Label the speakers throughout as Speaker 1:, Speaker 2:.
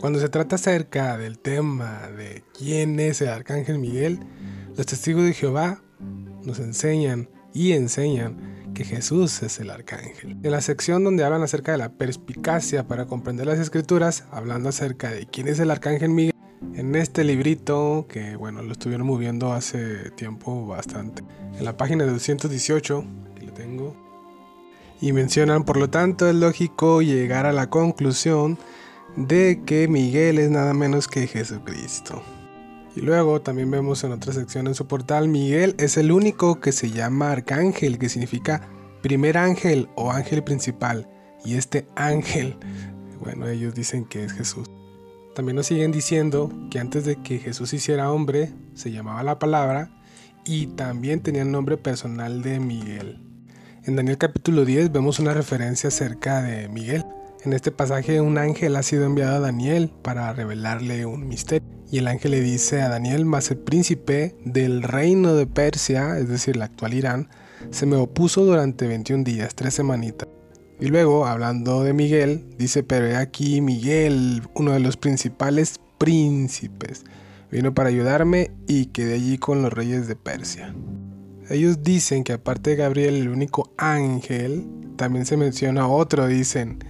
Speaker 1: Cuando se trata acerca del tema de quién es el arcángel Miguel, los testigos de Jehová nos enseñan y enseñan que Jesús es el arcángel. En la sección donde hablan acerca de la perspicacia para comprender las escrituras, hablando acerca de quién es el arcángel Miguel, en este librito, que bueno, lo estuvieron moviendo hace tiempo bastante, en la página 218, aquí lo tengo, y mencionan, por lo tanto, es lógico llegar a la conclusión de que Miguel es nada menos que Jesucristo. Y luego también vemos en otra sección en su portal, Miguel es el único que se llama arcángel, que significa primer ángel o ángel principal. Y este ángel, bueno, ellos dicen que es Jesús. También nos siguen diciendo que antes de que Jesús hiciera hombre, se llamaba la palabra y también tenía el nombre personal de Miguel. En Daniel capítulo 10 vemos una referencia acerca de Miguel. En este pasaje un ángel ha sido enviado a Daniel para revelarle un misterio. Y el ángel le dice a Daniel, mas el príncipe del reino de Persia, es decir, el actual Irán, se me opuso durante 21 días, tres semanitas. Y luego, hablando de Miguel, dice, pero he aquí Miguel, uno de los principales príncipes, vino para ayudarme y quedé allí con los reyes de Persia. Ellos dicen que aparte de Gabriel, el único ángel, también se menciona otro, dicen,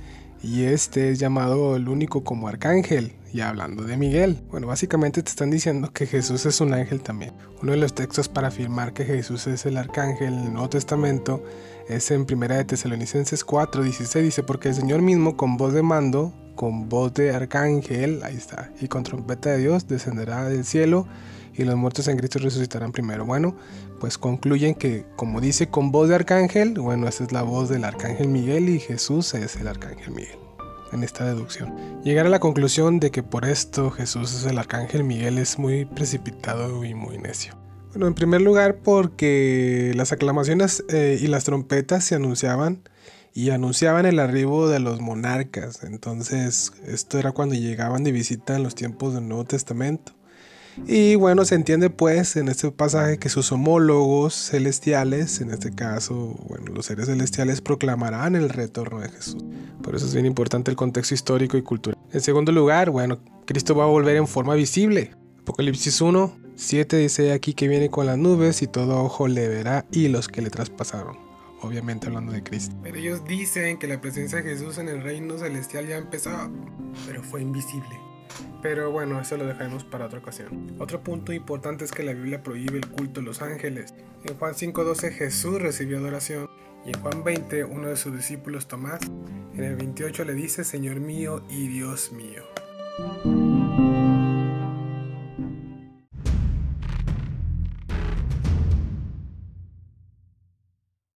Speaker 1: y este es llamado el único como arcángel, y hablando de Miguel. Bueno, básicamente te están diciendo que Jesús es un ángel también. Uno de los textos para afirmar que Jesús es el arcángel en el Nuevo Testamento es en Primera de Tesalonicenses 4, 16, dice, porque el Señor mismo con voz de mando, con voz de arcángel, ahí está, y con trompeta de Dios descenderá del cielo y los muertos en Cristo resucitarán primero. Bueno, pues concluyen que como dice con voz de arcángel, bueno, esa es la voz del arcángel Miguel y Jesús es el arcángel Miguel en esta deducción. Llegar a la conclusión de que por esto Jesús es el arcángel Miguel es muy precipitado y muy necio. Bueno, en primer lugar porque las aclamaciones eh, y las trompetas se anunciaban y anunciaban el arribo de los monarcas. Entonces, esto era cuando llegaban de visita en los tiempos del Nuevo Testamento. Y bueno, se entiende pues en este pasaje que sus homólogos celestiales, en este caso, bueno, los seres celestiales proclamarán el retorno de Jesús. Por eso es bien importante el contexto histórico y cultural. En segundo lugar, bueno, Cristo va a volver en forma visible. Apocalipsis 1, 7 dice aquí que viene con las nubes y todo ojo le verá y los que le traspasaron. Obviamente hablando de Cristo. Pero ellos dicen que la presencia de Jesús en el reino celestial ya empezó, pero fue invisible. Pero bueno, eso lo dejaremos para otra ocasión. Otro punto importante es que la Biblia prohíbe el culto a los ángeles. En Juan 5.12 Jesús recibió adoración y en Juan 20 uno de sus discípulos Tomás, en el 28 le dice Señor mío y Dios mío.